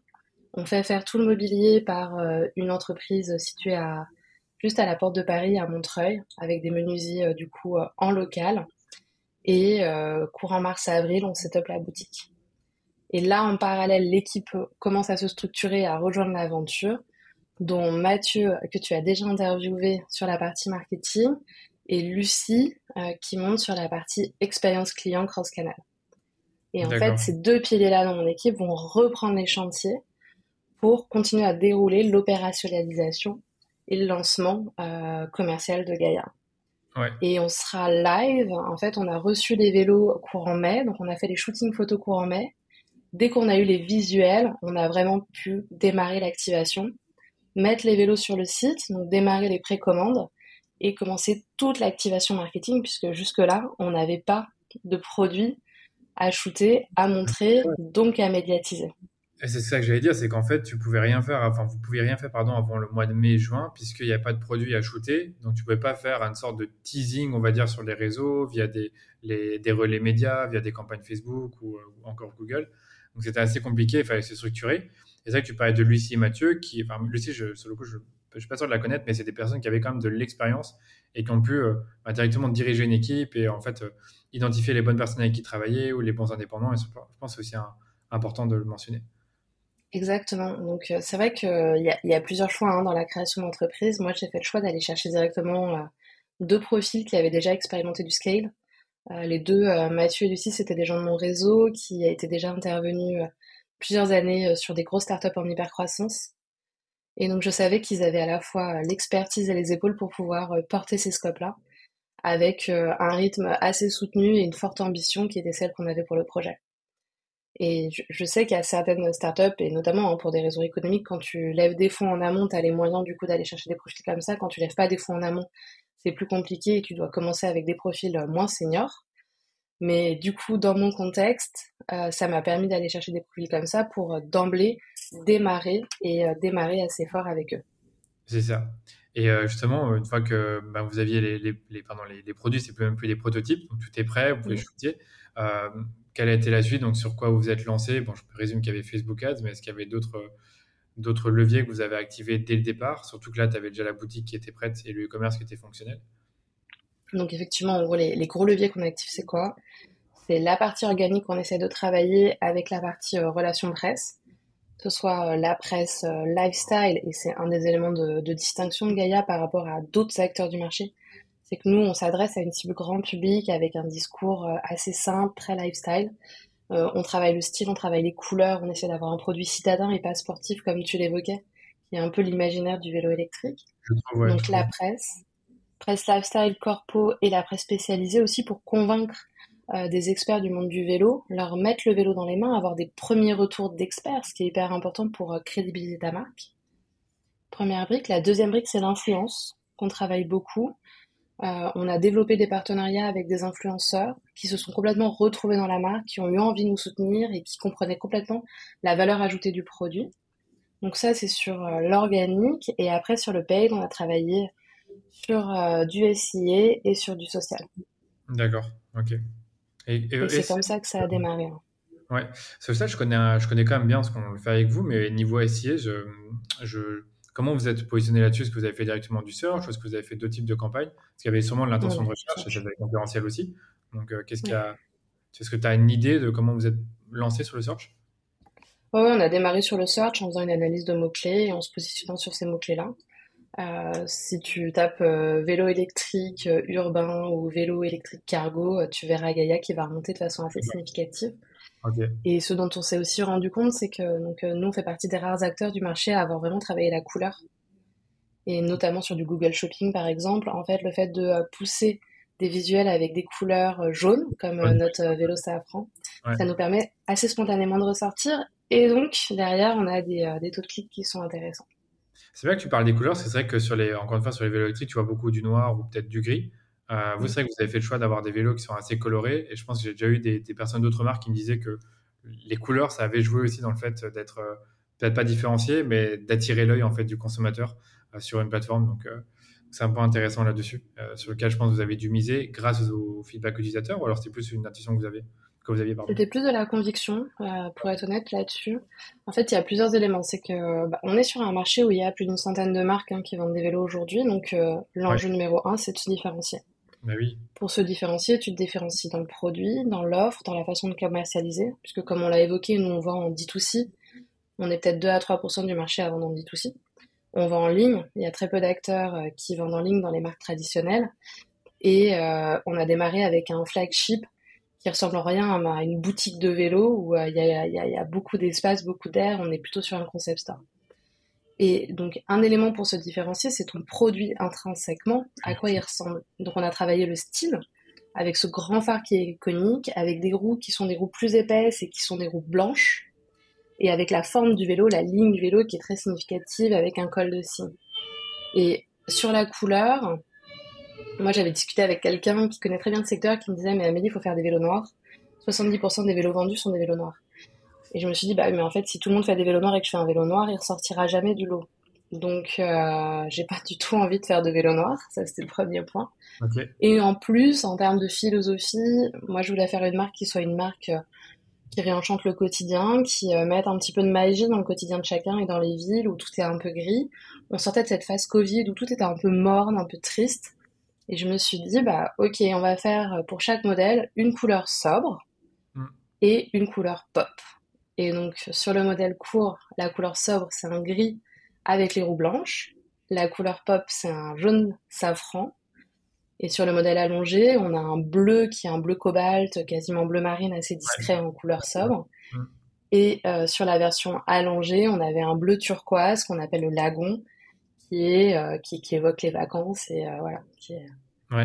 On fait faire tout le mobilier par une entreprise située à juste à la porte de Paris, à Montreuil, avec des menuisiers euh, du coup euh, en local. Et euh, courant mars-avril, on set up la boutique. Et là, en parallèle, l'équipe commence à se structurer, à rejoindre l'aventure, dont Mathieu, que tu as déjà interviewé sur la partie marketing, et Lucie qui monte sur la partie expérience client cross-canal. Et en fait, ces deux piliers-là dans mon équipe vont reprendre les chantiers pour continuer à dérouler l'opérationnalisation et le lancement commercial de Gaïa. Et on sera live. En fait, on a reçu les vélos courant mai, donc on a fait les shootings photos courant mai. Dès qu'on a eu les visuels, on a vraiment pu démarrer l'activation, mettre les vélos sur le site, donc démarrer les précommandes et commencer toute l'activation marketing, puisque jusque-là, on n'avait pas de produits à shooter, à montrer, donc à médiatiser. C'est ça que j'allais dire, c'est qu'en fait, tu pouvais rien faire, enfin, vous pouviez rien faire, pardon, avant le mois de mai-juin, puisqu'il n'y a pas de produits à shooter. Donc, tu pouvais pas faire une sorte de teasing, on va dire, sur les réseaux, via des, des relais médias, via des campagnes Facebook ou, encore Google. Donc, c'était assez compliqué, il fallait se structurer. Et c'est vrai que tu parlais de Lucie et Mathieu, qui, enfin, Lucie, sur le coup, je, je suis pas sûr de la connaître, mais c'est des personnes qui avaient quand même de l'expérience et qui ont pu euh, bah, directement diriger une équipe et en fait, euh, identifier les bonnes personnes avec qui travailler ou les bons indépendants. Et je pense que c'est aussi important de le mentionner. Exactement. Donc euh, c'est vrai qu'il y, a, y a plusieurs choix hein, dans la création d'entreprise. Moi, j'ai fait le choix d'aller chercher directement euh, deux profils qui avaient déjà expérimenté du scale. Euh, les deux, Mathieu et Lucie, c'était des gens de mon réseau qui étaient déjà intervenus plusieurs années sur des grosses startups en hypercroissance. Et donc je savais qu'ils avaient à la fois l'expertise et les épaules pour pouvoir porter ces scopes-là, avec un rythme assez soutenu et une forte ambition qui était celle qu'on avait pour le projet. Et je, sais qu'il y a certaines startups, et notamment hein, pour des raisons économiques, quand tu lèves des fonds en amont, tu as les moyens du coup d'aller chercher des profils comme ça. Quand tu lèves pas des fonds en amont, c'est plus compliqué et tu dois commencer avec des profils euh, moins seniors. Mais du coup, dans mon contexte, euh, ça m'a permis d'aller chercher des profils comme ça pour euh, d'emblée démarrer et démarrer assez fort avec eux. C'est ça. Et justement, une fois que ben, vous aviez les, les, les, pardon, les, produits, c'est même plus des prototypes, donc tout est prêt, vous pouvez mmh. shooter quelle a été la suite Donc, sur quoi vous vous êtes lancé. Bon, je présume qu'il y avait Facebook Ads, mais est-ce qu'il y avait d'autres, leviers que vous avez activés dès le départ? Surtout que là, tu avais déjà la boutique qui était prête et le e-commerce qui était fonctionnel. Donc, effectivement, en gros, les, gros leviers qu'on active, c'est quoi? C'est la partie organique qu'on essaie de travailler avec la partie euh, relation presse, que ce soit euh, la presse euh, lifestyle, et c'est un des éléments de distinction de Gaïa par rapport à d'autres acteurs du marché c'est que nous, on s'adresse à une cible grand public avec un discours euh, assez simple, très lifestyle. Euh, on travaille le style, on travaille les couleurs, on essaie d'avoir un produit citadin et pas sportif comme tu l'évoquais, qui est un peu l'imaginaire du vélo électrique. Donc la presse, presse lifestyle, corpo et la presse spécialisée aussi pour convaincre euh, des experts du monde du vélo, leur mettre le vélo dans les mains, avoir des premiers retours d'experts, ce qui est hyper important pour crédibiliser ta marque. Première brique. La deuxième brique, c'est l'influence, qu'on travaille beaucoup. Euh, on a développé des partenariats avec des influenceurs qui se sont complètement retrouvés dans la marque, qui ont eu envie de nous soutenir et qui comprenaient complètement la valeur ajoutée du produit. Donc ça, c'est sur euh, l'organique. Et après, sur le paid, on a travaillé sur euh, du SIA et sur du social. D'accord, ok. Et, c'est comme ça que ça a démarré. Hein. Ouais, ça, je connais, je connais quand même bien ce qu'on fait avec vous, mais niveau SIA, je, je Comment vous êtes positionné là-dessus? Est-ce que vous avez fait directement du search Est-ce que vous avez fait deux types de campagnes? Parce qu'il y avait sûrement l'intention de recherche et celle concurrentielle aussi. Donc, euh, qu'est-ce qu'il y a Est-ce que tu as une idée de comment vous êtes lancé sur le search? Oui, on a démarré sur le search en faisant une analyse de mots-clés et en se positionnant sur ces mots-clés-là. Euh, si tu tapes euh, vélo électrique urbain ou vélo électrique cargo, tu verras Gaïa qui va remonter de façon assez significative. Et ce dont on s'est aussi rendu compte, c'est que donc, euh, nous, on fait partie des rares acteurs du marché à avoir vraiment travaillé la couleur. Et notamment sur du Google Shopping, par exemple, en fait, le fait de euh, pousser des visuels avec des couleurs euh, jaunes, comme notre vélo safran, ça nous permet assez spontanément de ressortir. Et donc, derrière, on a des, des taux de clics qui sont intéressants. C'est vrai que tu parles des couleurs, c'est vrai que sur les, encore une fois, sur les vélos électriques, tu vois beaucoup du noir ou peut-être du gris. Euh, vous, c'est vrai que vous avez fait le choix d'avoir des vélos qui sont assez colorés. Et je pense que j'ai déjà eu des, personnes d'autres marques qui me disaient que les couleurs, ça avait joué aussi dans le fait d'être euh, peut-être pas différencié, mais d'attirer l'œil en fait du consommateur euh, sur une plateforme. Donc, c'est un point intéressant là-dessus, sur lequel je pense que vous avez dû miser grâce au feedback utilisateur. Ou alors c'était plus une intuition que vous avez que vous aviez C'était plus de la conviction, pour être honnête là-dessus. En fait, il y a plusieurs éléments. C'est que bah, on est sur un marché où il y a plus d'une centaine de marques hein, qui vendent des vélos aujourd'hui. Donc, l'enjeu numéro un, c'est de se différencier. Bah Pour se différencier, tu te différencies dans le produit, dans l'offre, dans la façon de commercialiser. Puisque comme on l'a évoqué, nous on vend en D2C. On est peut-être 2 à 3% du marché à vendre en D2C. On vend en ligne. Il y a très peu d'acteurs euh, qui vendent en ligne dans les marques traditionnelles. Et on a démarré avec un flagship qui ressemble en rien à une boutique de vélo où il y, a, beaucoup d'espace, beaucoup d'air. On est plutôt sur un concept store. Et donc, un élément pour se différencier, c'est ton produit intrinsèquement, à quoi il ressemble. Donc, on a travaillé le style avec ce grand phare qui est conique, avec des roues qui sont des roues plus épaisses et qui sont des roues blanches, et avec la forme du vélo, la ligne du vélo qui est très significative avec un col de cygne. Et sur la couleur, moi j'avais discuté avec quelqu'un qui connaît très bien le secteur qui me disait mais Amélie, il faut faire des vélos noirs. 70% des vélos vendus sont des vélos noirs. Et je me suis dit, bah, mais en fait, si tout le monde fait des vélos noirs et que je fais un vélo noir, il ressortira jamais du lot. Donc, euh, j'ai pas du tout envie de faire de vélo noir. Ça, c'était le premier point. Et en plus, en termes de philosophie, moi, je voulais faire une marque qui soit une marque euh, qui réenchante le quotidien, qui euh, mette un petit peu de magie dans le quotidien de chacun et dans les villes où tout est un peu gris. On sortait de cette phase Covid où tout était un peu morne, un peu triste. Et je me suis dit, bah, ok, on va faire pour chaque modèle une couleur sobre mm. et une couleur pop. Et donc, sur le modèle court, la couleur sobre, c'est un gris avec les roues blanches. La couleur pop, c'est un jaune safran. Et sur le modèle allongé, on a un bleu qui est un bleu cobalt, quasiment bleu marine, assez discret en couleur sobre. Et euh, sur la version allongée, on avait un bleu turquoise qu'on appelle le lagon, qui, est, euh, qui, évoque les vacances et euh, voilà, qui est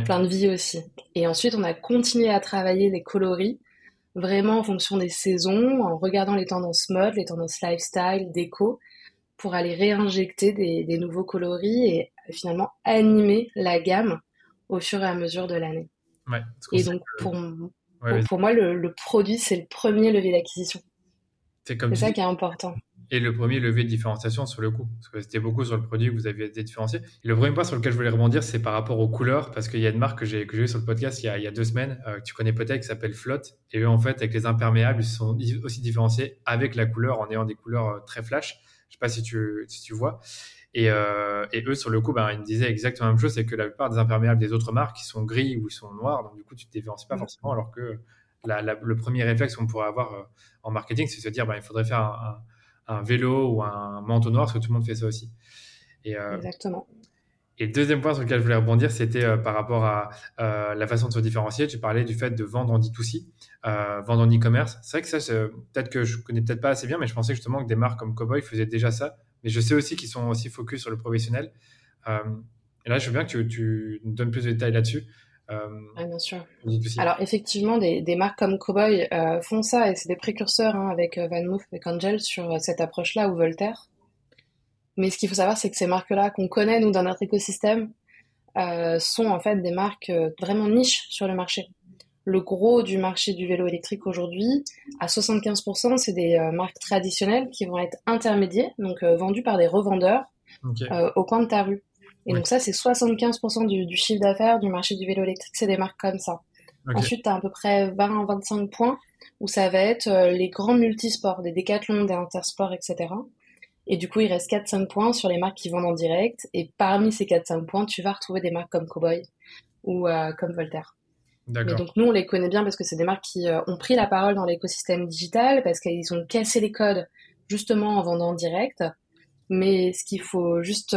plein de vie aussi. Et ensuite, on a continué à travailler les coloris vraiment en fonction des saisons, en regardant les tendances mode, les tendances lifestyle, déco, pour aller réinjecter des, nouveaux coloris et finalement animer la gamme au fur et à mesure de l'année. et donc, pour, pour, moi, le produit, c'est le premier levier d'acquisition. C'est ça qui est important. Et le premier levier de différenciation sur le coup, parce que c'était beaucoup sur le produit que vous aviez été différencié. Et le premier point sur lequel je voulais rebondir, c'est par rapport aux couleurs, parce qu'il y a une marque que j'ai eu sur le podcast il y a, il y a deux semaines, euh, que tu connais peut-être, qui s'appelle Flotte. Et eux, en fait, avec les imperméables, ils sont aussi différenciés avec la couleur, en ayant des couleurs euh, très flash. Je sais pas si tu, si tu vois. Et, euh, et, eux, sur le coup, ben, ils me disaient exactement la même chose, c'est que la plupart des imperméables des autres marques, ils sont gris ou ils sont noirs, donc du coup, tu te différencies pas mm. forcément, alors que le premier réflexe qu'on pourrait avoir en marketing, c'est se dire ben, il faudrait faire un, vélo ou un manteau noir, parce que tout le monde fait ça aussi. Et, euh, Exactement. Et deuxième point sur lequel je voulais rebondir, c'était euh, par rapport à la façon de se différencier. Tu parlais du fait de vendre en D2C, vendre en e-commerce. C'est vrai que ça, peut-être que je connais peut-être pas assez bien, mais je pensais justement que des marques comme Cowboy faisaient déjà ça. Mais je sais aussi qu'ils sont aussi focus sur le professionnel. et là, je veux bien que tu, tu nous donnes plus de détails là-dessus. Euh, bien sûr. Alors effectivement, des, marques comme Cowboy euh, font ça et c'est des précurseurs hein, avec euh, Van Moof, avec Angel sur cette approche-là ou Voltaire. Mais ce qu'il faut savoir, c'est que ces marques-là qu'on connaît nous dans notre écosystème sont en fait des marques vraiment niches sur le marché. Le gros du marché du vélo électrique aujourd'hui, à 75%, c'est des marques traditionnelles qui vont être intermédiaires, donc vendues par des revendeurs au coin de ta rue. Et donc ça, c'est 75% du, chiffre d'affaires du marché du vélo électrique, c'est des marques comme ça. Ensuite, tu as à peu près 20-25 points où ça va être euh, les grands multisports, des décathlons, des intersports, etc. Et du coup, il reste 4-5 points sur les marques qui vendent en direct. Et parmi ces 4-5 points, tu vas retrouver des marques comme Cowboy ou euh, comme Voltaire. Mais donc nous, on les connaît bien parce que c'est des marques qui euh, ont pris la parole dans l'écosystème digital, parce qu'ils ont cassé les codes justement en vendant en direct. Mais ce qu'il faut juste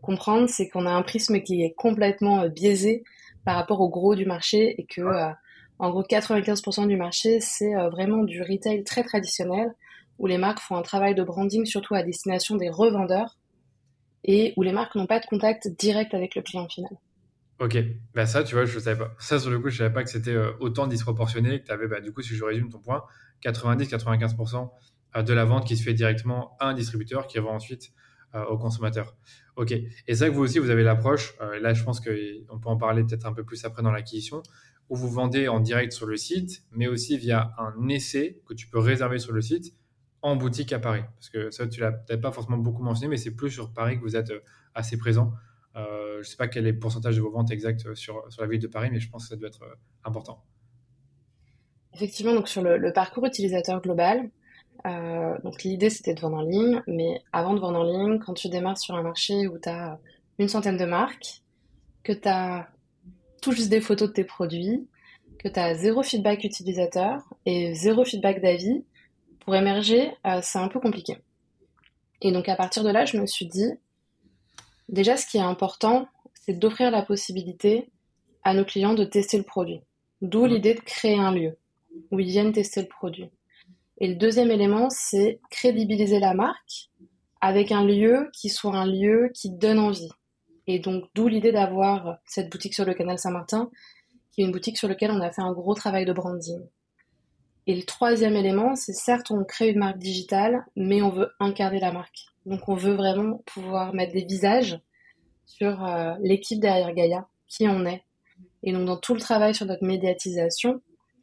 comprendre, c'est qu'on a un prisme qui est complètement euh, biaisé par rapport au gros du marché et que, euh, en gros, 95% du marché, c'est euh, vraiment du retail très traditionnel où les marques font un travail de branding surtout à destination des revendeurs et où les marques n'ont pas de contact direct avec le client final. Ok, bah ça, tu vois, je ne savais pas. Ça, sur le coup, je ne savais pas que c'était autant disproportionné, que tu avais, bah, du coup, si je résume ton point, 90-95% de la vente qui se fait directement à un distributeur qui revend ensuite aux consommateurs. Ok. Et c'est vrai que vous aussi, vous avez l'approche, euh, là je pense qu'on peut en parler peut-être un peu plus après dans l'acquisition, où vous vendez en direct sur le site, mais aussi via un essai que tu peux réserver sur le site en boutique à Paris. Parce que ça, tu l'as peut-être pas forcément beaucoup mentionné, mais c'est plus sur Paris que vous êtes euh, assez présent. Euh, je ne sais pas quel est le pourcentage de vos ventes exactes sur, sur la ville de Paris, mais je pense que ça doit être important. Effectivement, donc sur le parcours utilisateur global, euh, donc l'idée c'était de vendre en ligne, mais avant de vendre en ligne, quand tu démarres sur un marché où tu as une centaine de marques, que tu as tout juste des photos de tes produits, que tu as zéro feedback utilisateur et zéro feedback d'avis, pour émerger, euh, c'est un peu compliqué. Et donc à partir de là, je me suis dit, déjà ce qui est important, c'est d'offrir la possibilité à nos clients de tester le produit. D'où l'idée de créer un lieu où ils viennent tester le produit. Et le deuxième élément, c'est crédibiliser la marque avec un lieu qui soit un lieu qui donne envie. Et donc, d'où l'idée d'avoir cette boutique sur le canal Saint-Martin, qui est une boutique sur laquelle on a fait un gros travail de branding. Et le troisième élément, c'est certes, on crée une marque digitale, mais on veut incarner la marque. Donc, on veut vraiment pouvoir mettre des visages sur euh, l'équipe derrière Gaïa, qui on est. Et donc, dans tout le travail sur notre médiatisation,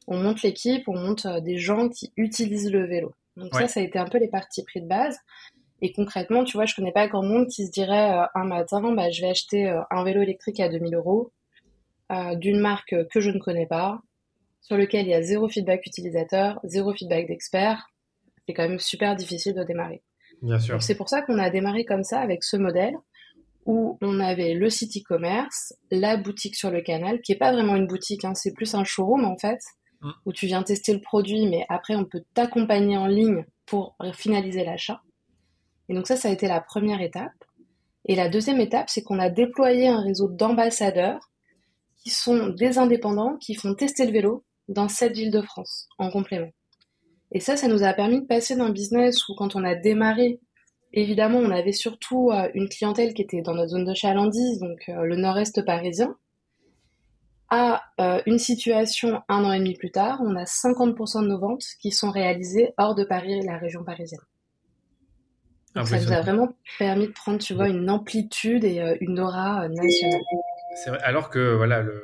on monte l'équipe, on monte euh, des gens qui utilisent le vélo. Donc ça, ça a été un peu les parties pris de base. Et concrètement, tu vois, je connais pas grand monde qui se dirait euh, un matin, bah, je vais acheter un vélo électrique à 2000 euros d'une marque que je ne connais pas, sur lequel il y a zéro feedback utilisateur, zéro feedback d'expert. C'est quand même super difficile de démarrer. Bien sûr. C'est pour ça qu'on a démarré comme ça avec ce modèle où on avait le site e-commerce, la boutique sur le canal, qui est pas vraiment une boutique, hein, c'est plus un showroom en fait, mm. où tu viens tester le produit, mais après on peut t'accompagner en ligne pour finaliser l'achat. Et donc ça, ça a été la première étape. Et la deuxième étape, c'est qu'on a déployé un réseau d'ambassadeurs qui sont des indépendants qui font tester le vélo dans cette ville de France en complément. Et ça, ça nous a permis de passer d'un business où quand on a démarré, évidemment, on avait surtout euh, une clientèle qui était dans notre zone de chalandise, donc euh, le nord-est parisien, à euh, une situation un an et demi plus tard, on a 50% de nos ventes qui sont réalisées hors de Paris et la région parisienne. Donc ça nous a vraiment permis de prendre, tu vois, une amplitude et une aura nationale. C'est vrai, alors que voilà, le,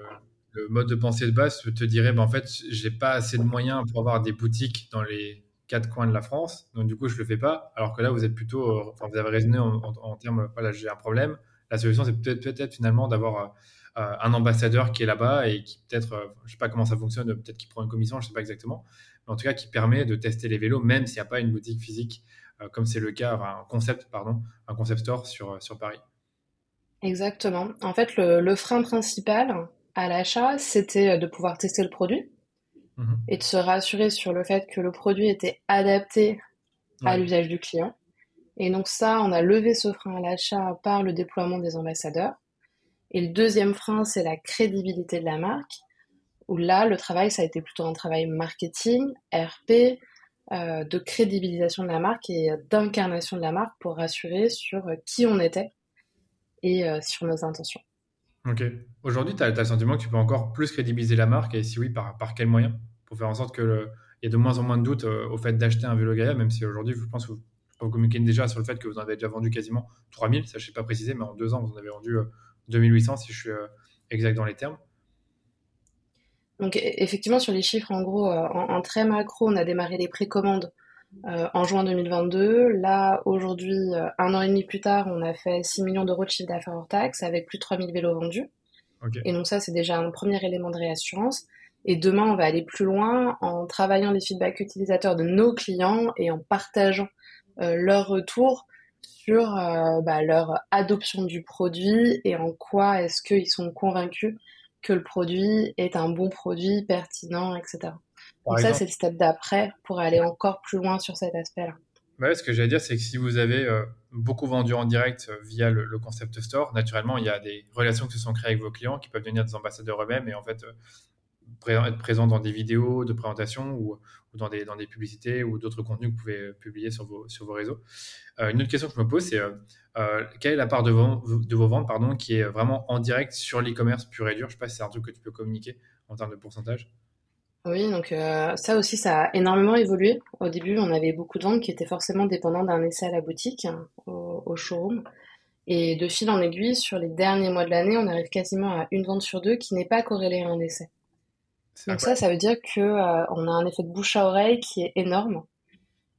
le mode de pensée de base te dirait, ben, en fait, j'ai pas assez de moyens pour avoir des boutiques dans les quatre coins de la France, donc du coup, je le fais pas. Alors que là, vous êtes plutôt, euh, enfin, vous avez raisonné en, termes, voilà, j'ai un problème. La solution, c'est peut-être peut-être finalement d'avoir euh, euh, un ambassadeur qui est là-bas et qui peut-être, je sais pas comment ça fonctionne, peut-être qu'il prend une commission, je sais pas exactement, mais en tout cas, qui permet de tester les vélos, même s'il n'y a pas une boutique physique, comme c'est le cas, un concept, pardon, un concept store sur, sur Paris. Exactement. En fait, le, le frein principal, à l'achat, c'était euh, de pouvoir tester le produit mhm. et de se rassurer sur le fait que le produit était adapté à l'usage du client. Et donc ça, on a levé ce frein à l'achat par le déploiement des ambassadeurs. Et le deuxième frein, c'est la crédibilité de la marque, où là, le travail, ça a été plutôt un travail marketing, RP, euh, de crédibilisation de la marque et d'incarnation de la marque pour rassurer sur euh, qui on était et sur nos intentions. Ok. Aujourd'hui, tu as, le sentiment que tu peux encore plus crédibiliser la marque et si oui, par, par quel moyen Pour faire en sorte qu'il y ait de moins en moins de doutes euh, au fait d'acheter un vélo Gaia, même si aujourd'hui, je pense que vous, vous, communiquez déjà sur le fait que vous en avez déjà vendu quasiment 3000, ça je ne sais pas préciser, mais en deux ans, vous en avez vendu 2800 euh, si je suis euh, exact dans les termes. Donc e, effectivement, sur les chiffres, en gros, en, très macro, on a démarré les précommandes en juin 2022. Là, aujourd'hui, un an et demi plus tard, on a fait 6 millions d'euros de chiffre d'affaires hors taxe avec plus de 3000 vélos vendus. Et donc ça, c'est déjà un premier élément de réassurance. Et demain, on va aller plus loin en travaillant les feedbacks utilisateurs de nos clients et en partageant euh, leurs retours sur euh, bah, leur adoption du produit et en quoi est-ce qu'ils sont convaincus que le produit est un bon produit, pertinent, etc. donc ça, c'est le step d'après pour aller encore plus loin sur cet aspect-là. Bah ce que j'allais dire, c'est que si vous avez euh, beaucoup vendu en direct euh, via le, concept store, naturellement, il y a des relations qui se sont créées avec vos clients qui peuvent devenir des ambassadeurs eux-mêmes et en fait euh, être présents dans des vidéos de présentation ou, dans, des, dans des publicités ou d'autres contenus que vous pouvez publier sur vos, sur vos réseaux. une autre question que je me pose, c'est quelle est la part de vos, ventes pardon, qui est vraiment en direct sur l'e-commerce pur et dur? Je ne sais pas si c'est un truc que tu peux communiquer en termes de pourcentage. Oui, donc euh, ça aussi, ça a énormément évolué. Au début, on avait beaucoup de ventes qui étaient forcément dépendantes d'un essai à la boutique, au, showroom. Et de fil en aiguille, sur les derniers mois de l'année, on arrive quasiment à une vente sur deux qui n'est pas corrélée à un essai. Donc ça, ça veut dire que euh, on a un effet de bouche à oreille qui est énorme.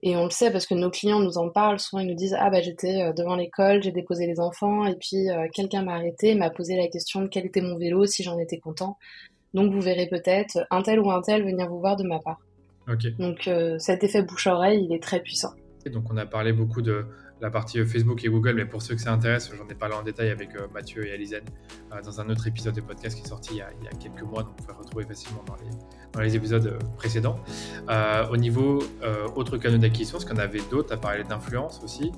Et on le sait parce que nos clients nous en parlent. Souvent, ils nous disent Ah, bah, j'étais euh, devant l'école, j'ai déposé les enfants, et puis quelqu'un m'a arrêté, m'a posé la question de quel était mon vélo, si j'en étais content. Donc vous verrez peut-être un tel ou un tel venir vous voir de ma part. Donc euh, cet effet bouche-oreille, il est très puissant. donc on a parlé beaucoup de la partie euh, Facebook et Google, mais pour ceux que ça intéresse, j'en ai parlé en détail avec euh, Mathieu et Alizane dans un autre épisode de podcast qui est sorti il y a, quelques mois, donc vous pouvez retrouver facilement dans les, épisodes précédents. au niveau autres canaux d'acquisition, est-ce qu'on avait d'autres à parler d'influence aussi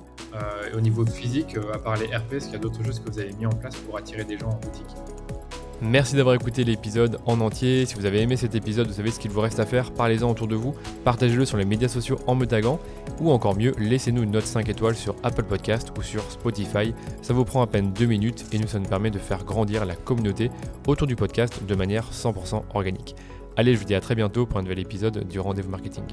Au niveau physique, à part les RP, est-ce qu'il y a d'autres choses que vous avez mis en place pour attirer des gens en boutique? Merci d'avoir écouté l'épisode en entier. Si vous avez aimé cet épisode, vous savez ce qu'il vous reste à faire. Parlez-en autour de vous, partagez-le sur les médias sociaux en me taguant, ou encore mieux, laissez-nous une note 5 étoiles sur Apple Podcast ou sur Spotify. Ça vous prend à peine 2 minutes et nous, ça nous permet de faire grandir la communauté autour du podcast de manière 100% organique. Allez, je vous dis à très bientôt pour un nouvel épisode du Rendez-vous Marketing.